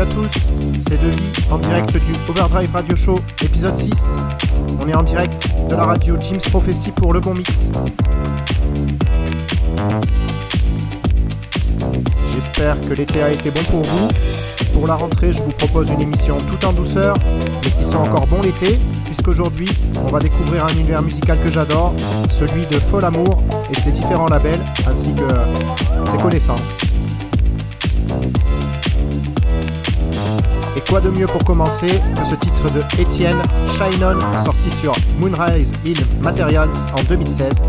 à tous, c'est Devi en direct du Overdrive Radio Show épisode 6. On est en direct de la radio Jim's Prophecy pour le bon mix. J'espère que l'été a été bon pour vous. Pour la rentrée, je vous propose une émission tout en douceur, mais qui sent encore bon l'été, puisqu'aujourd'hui, on va découvrir un univers musical que j'adore, celui de Fol Amour et ses différents labels, ainsi que ses connaissances. Quoi de mieux pour commencer que ce titre de Etienne Shine On sorti sur Moonrise Hill Materials en 2016.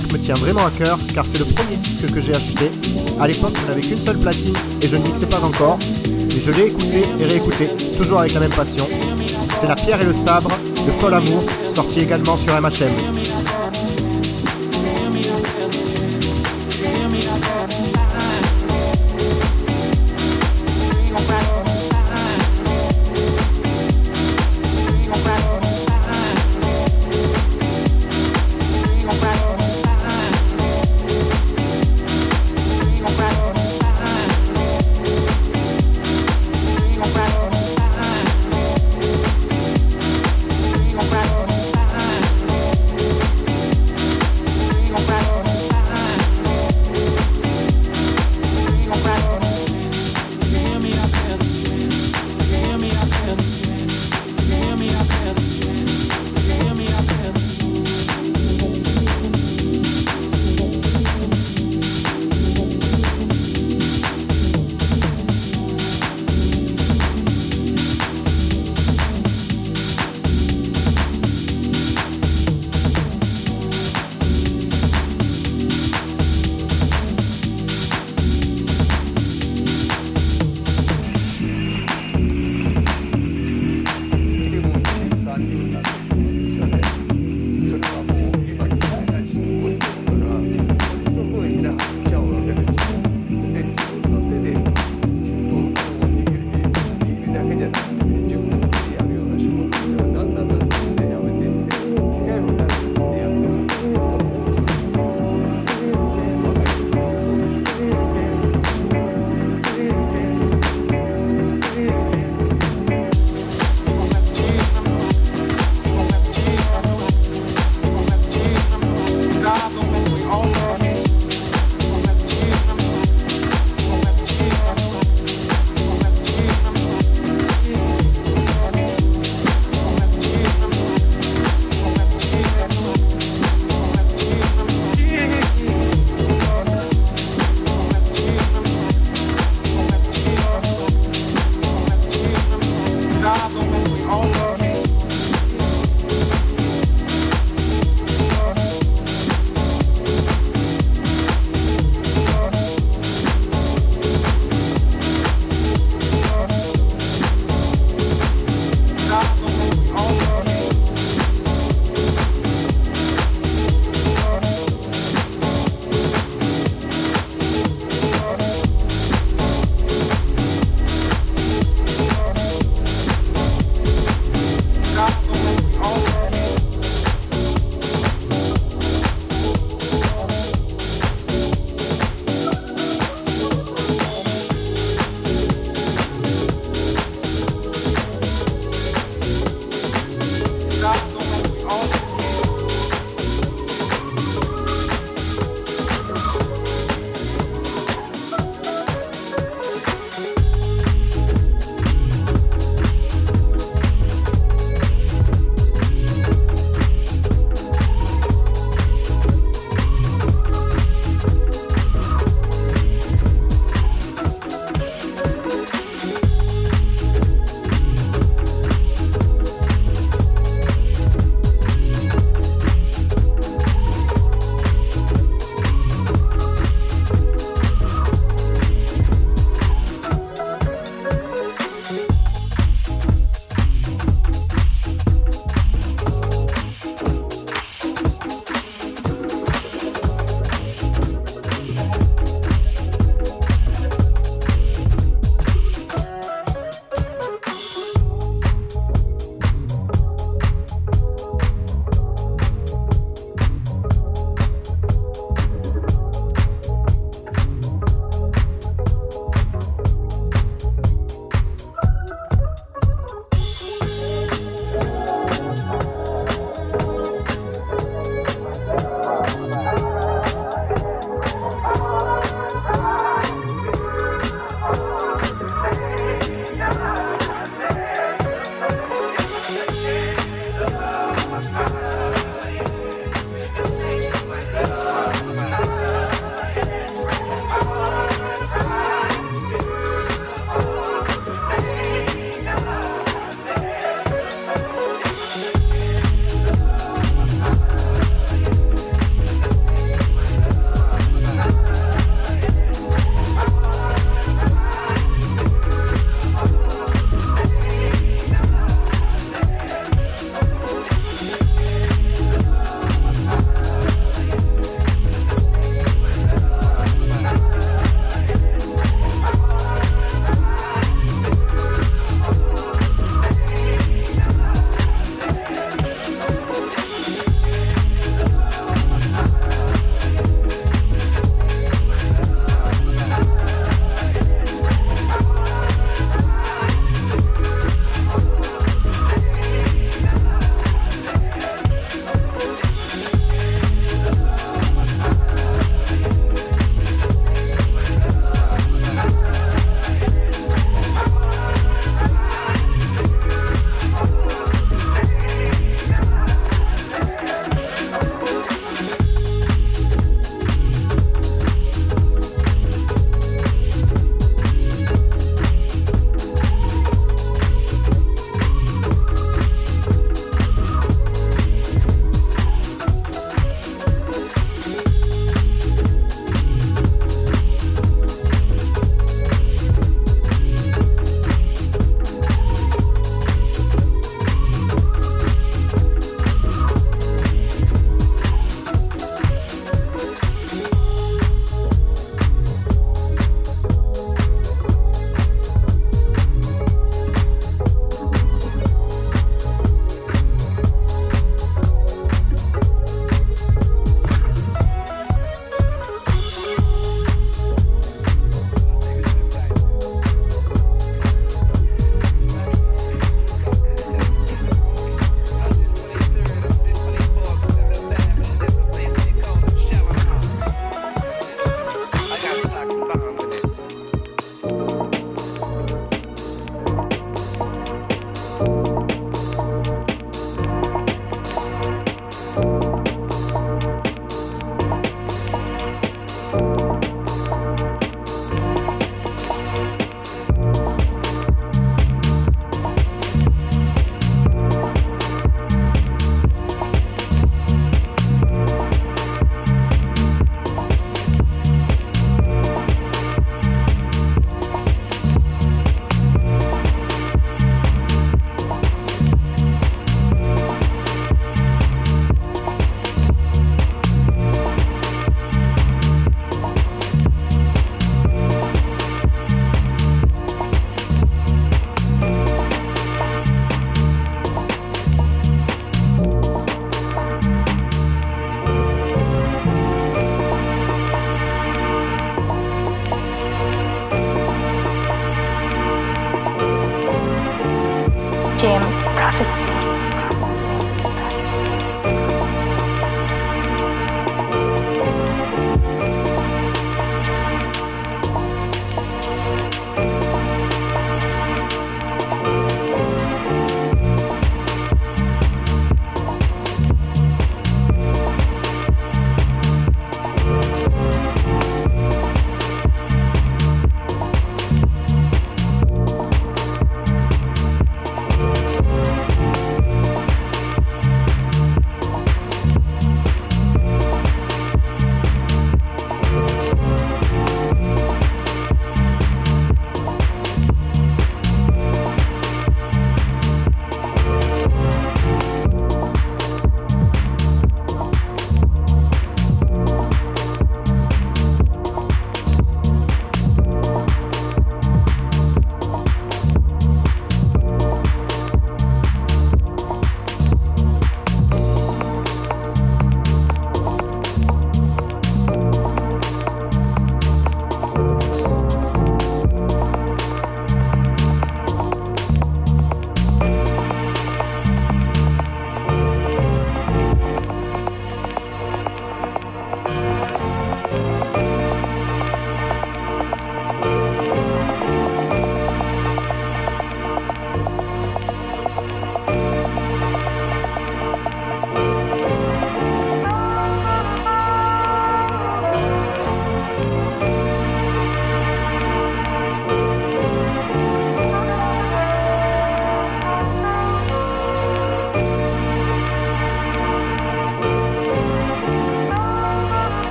Me tient vraiment à cœur car c'est le premier disque que j'ai acheté. À l'époque, je n'avais qu'une seule platine et je ne mixais pas encore, mais je l'ai écouté et réécouté, toujours avec la même passion. C'est La Pierre et le Sabre de Fol Amour, sorti également sur MHM.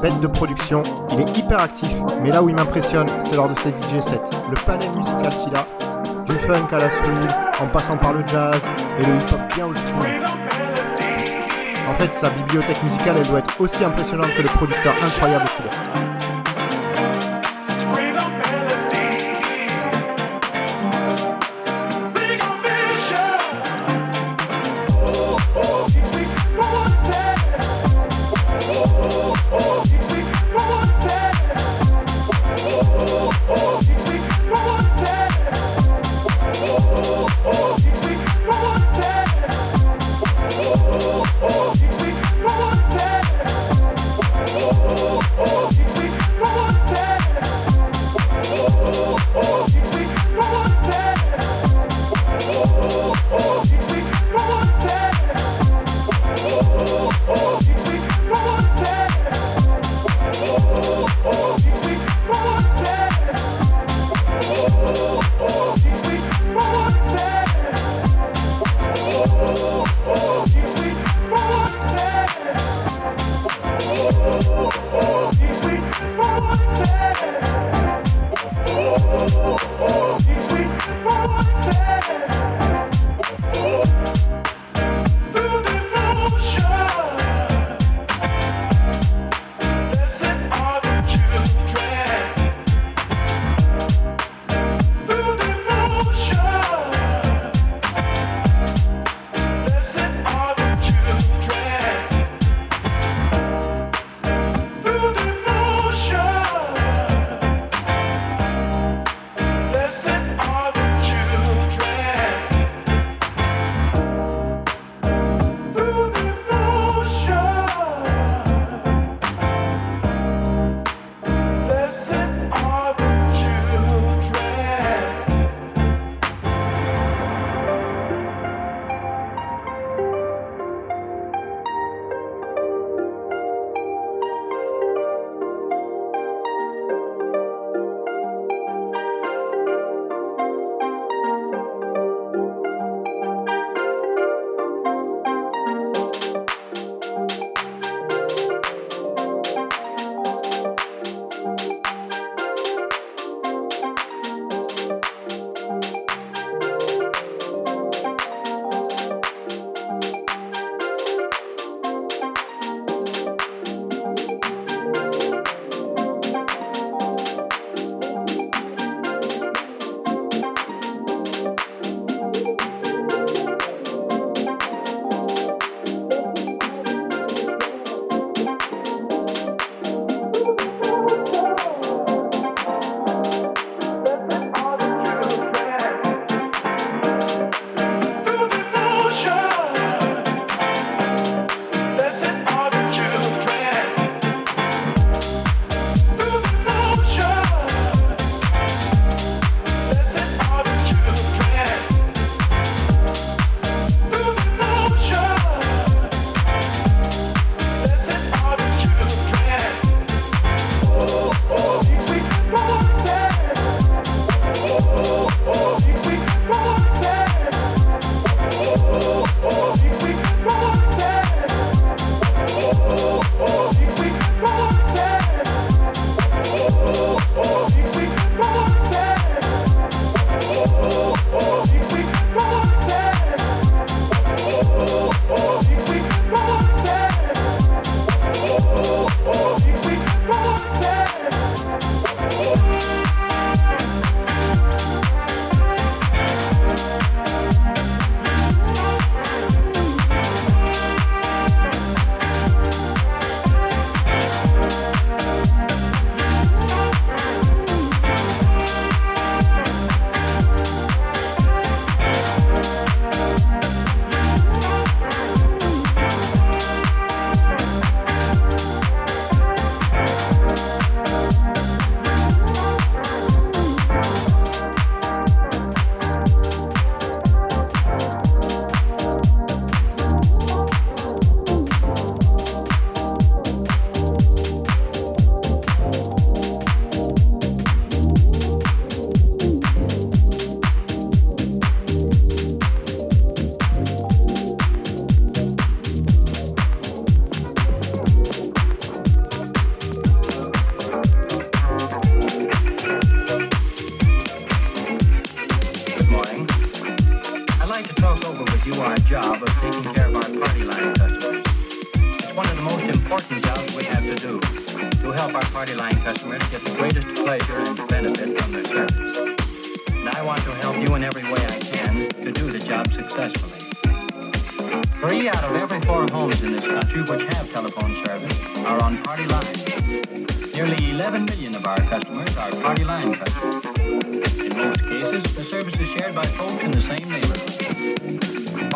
Bête de production, il est hyper actif, mais là où il m'impressionne, c'est lors de ses DJ sets. Le panel musical qu'il a, du funk à la soul, en passant par le jazz et le hip-hop bien aussi. En fait, sa bibliothèque musicale, elle doit être aussi impressionnante que le producteur incroyable qu'il est.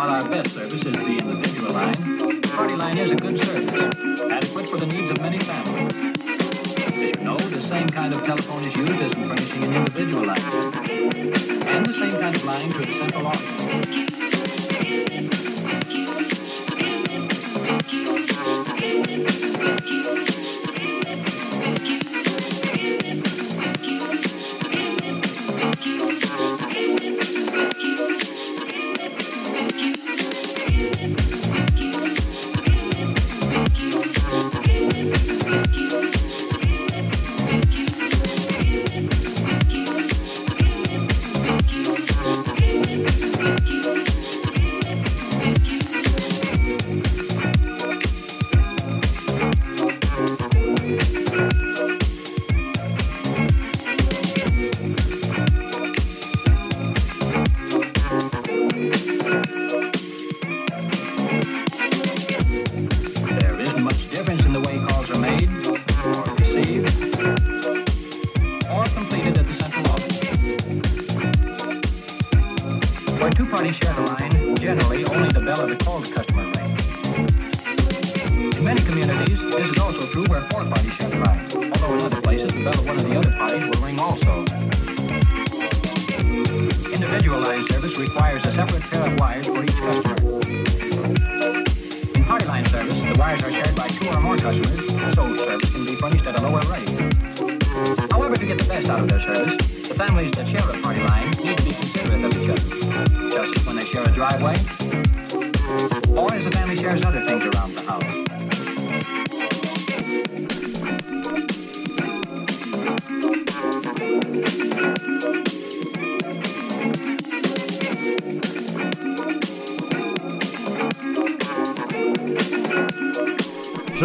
While our best service is the individual line, the party line is a good service, adequate for the needs of many families. As you know, the same kind of telephone is used as in furnishing an individual line, and the same kind of line to the central office.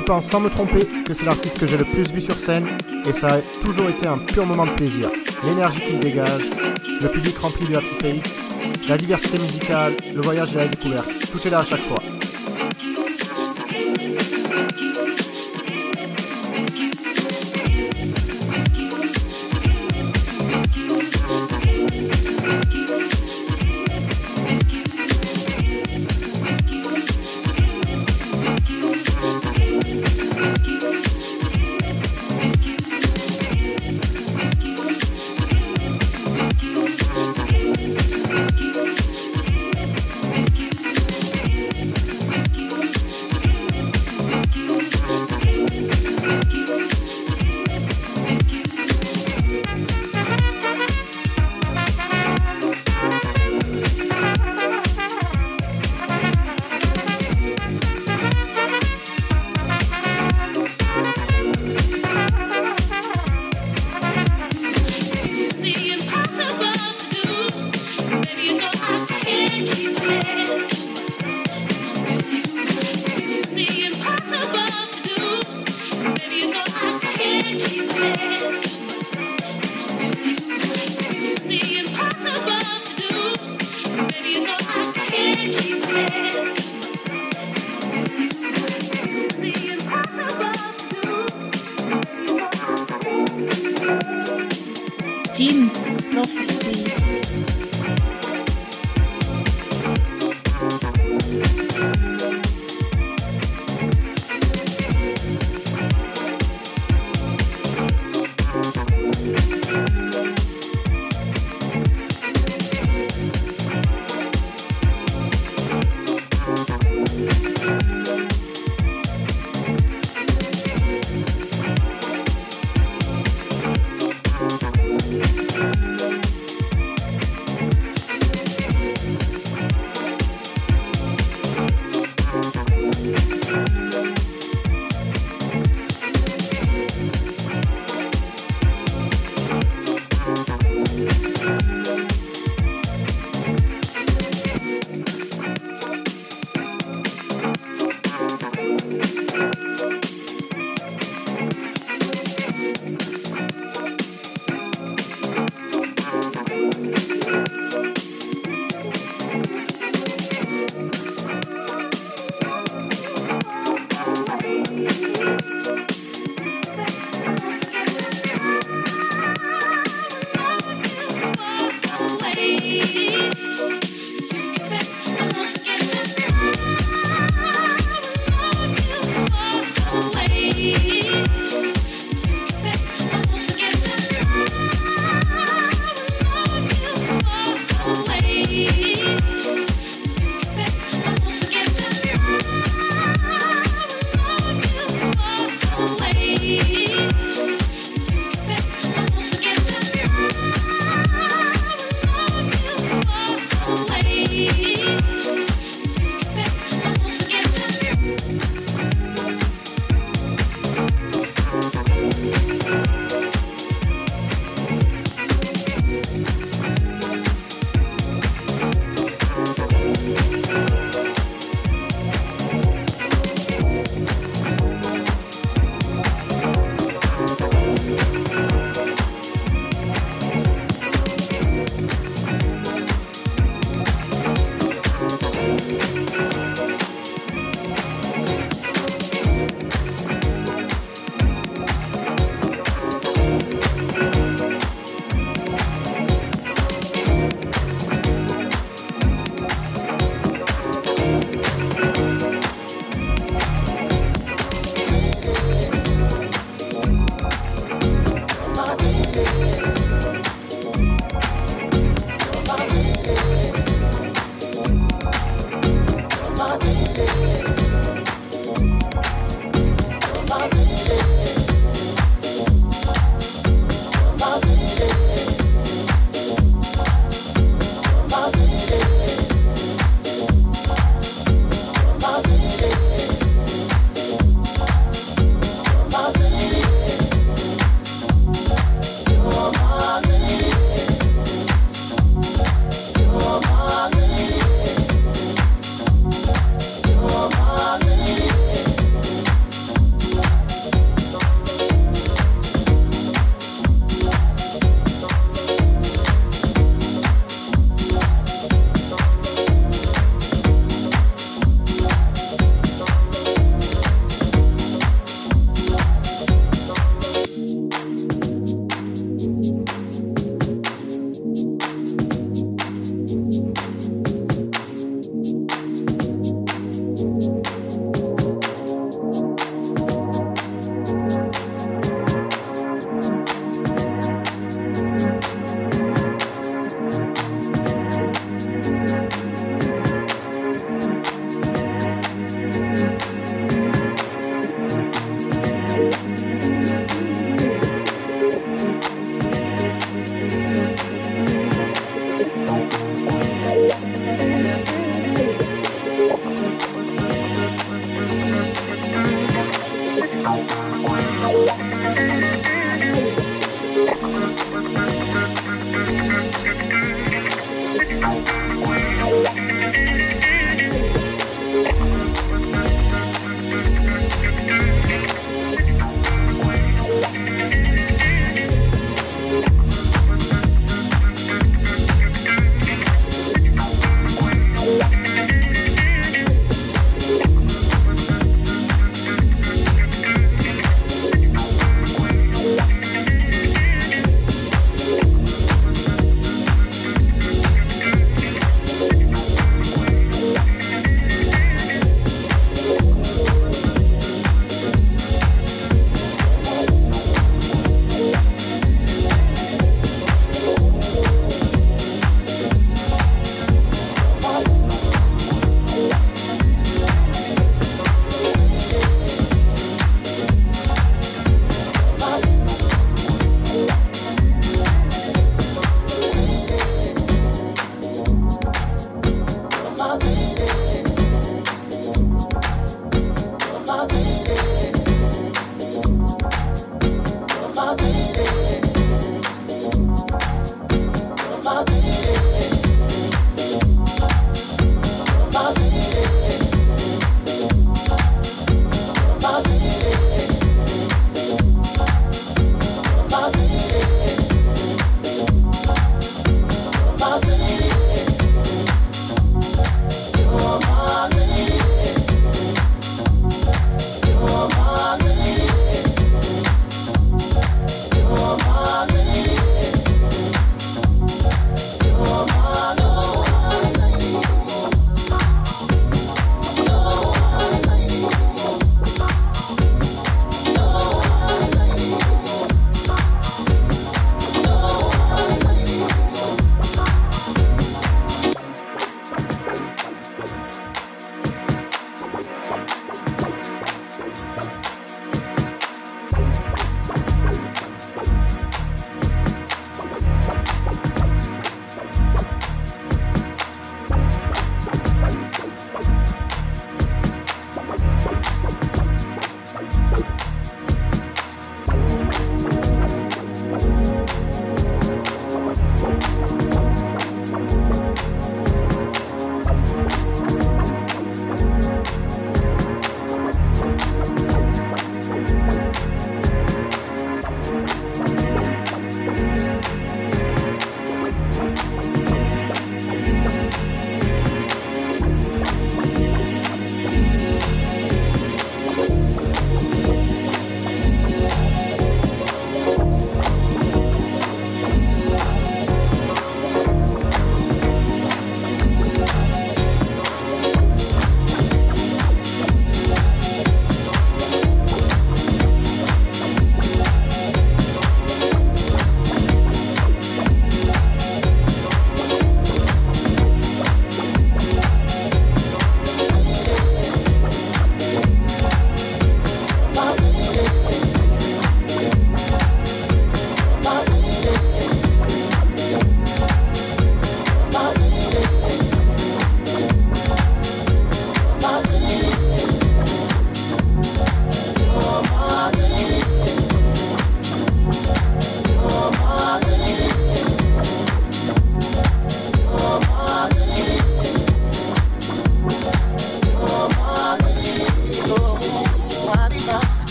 Pense sans me tromper que c'est l'artiste que j'ai le plus vu sur scène et ça a toujours été un pur moment de plaisir. L'énergie qu'il dégage, le public rempli de happy face, la diversité musicale, le voyage et la découverte, tout est là à chaque fois.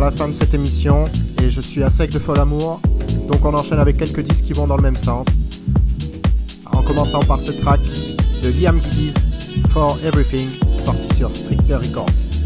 La fin de cette émission et je suis à sec de fol amour, donc on enchaîne avec quelques disques qui vont dans le même sens. En commençant par ce track de Liam Giddies, For Everything, sorti sur Stricter Records.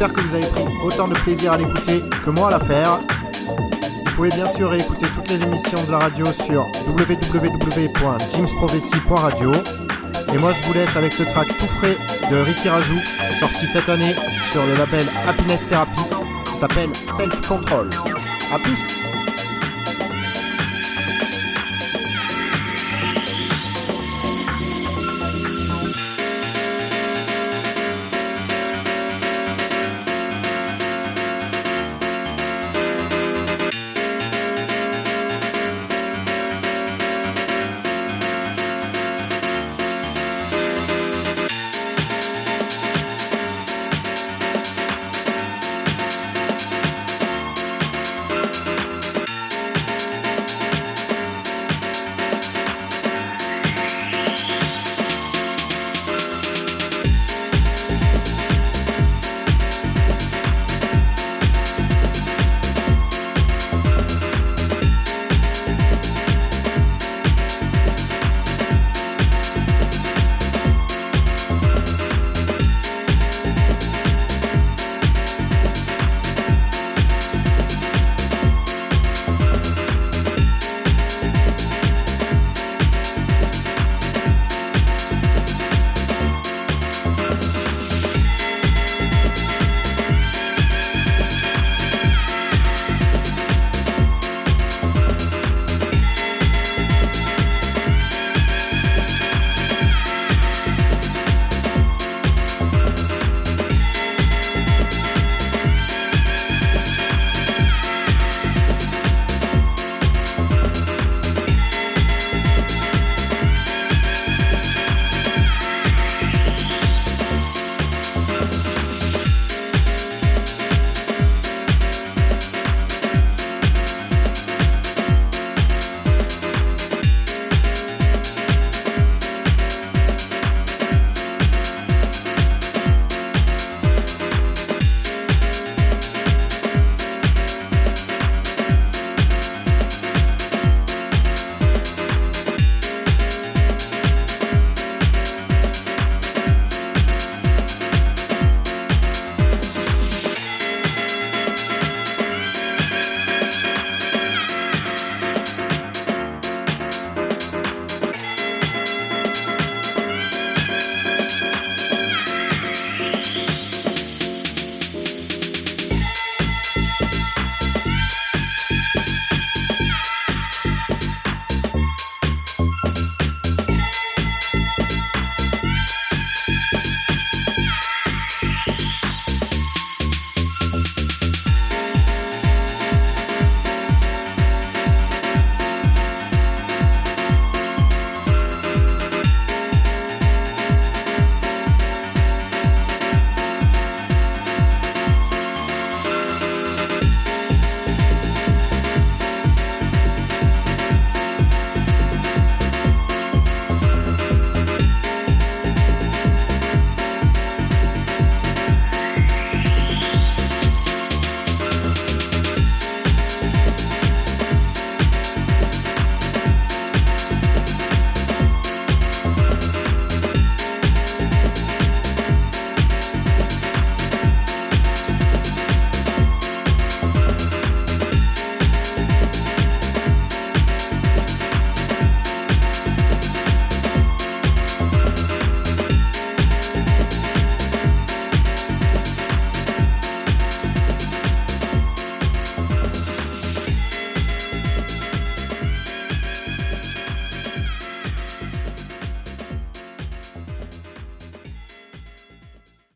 J'espère que vous avez pris autant de plaisir à l'écouter que moi à la faire. Vous pouvez bien sûr réécouter toutes les émissions de la radio sur www.jimsprophecy.radio. Et moi je vous laisse avec ce track tout frais de Ricky Razou, sorti cette année sur le label Happiness Therapy, qui s'appelle Self Control. A plus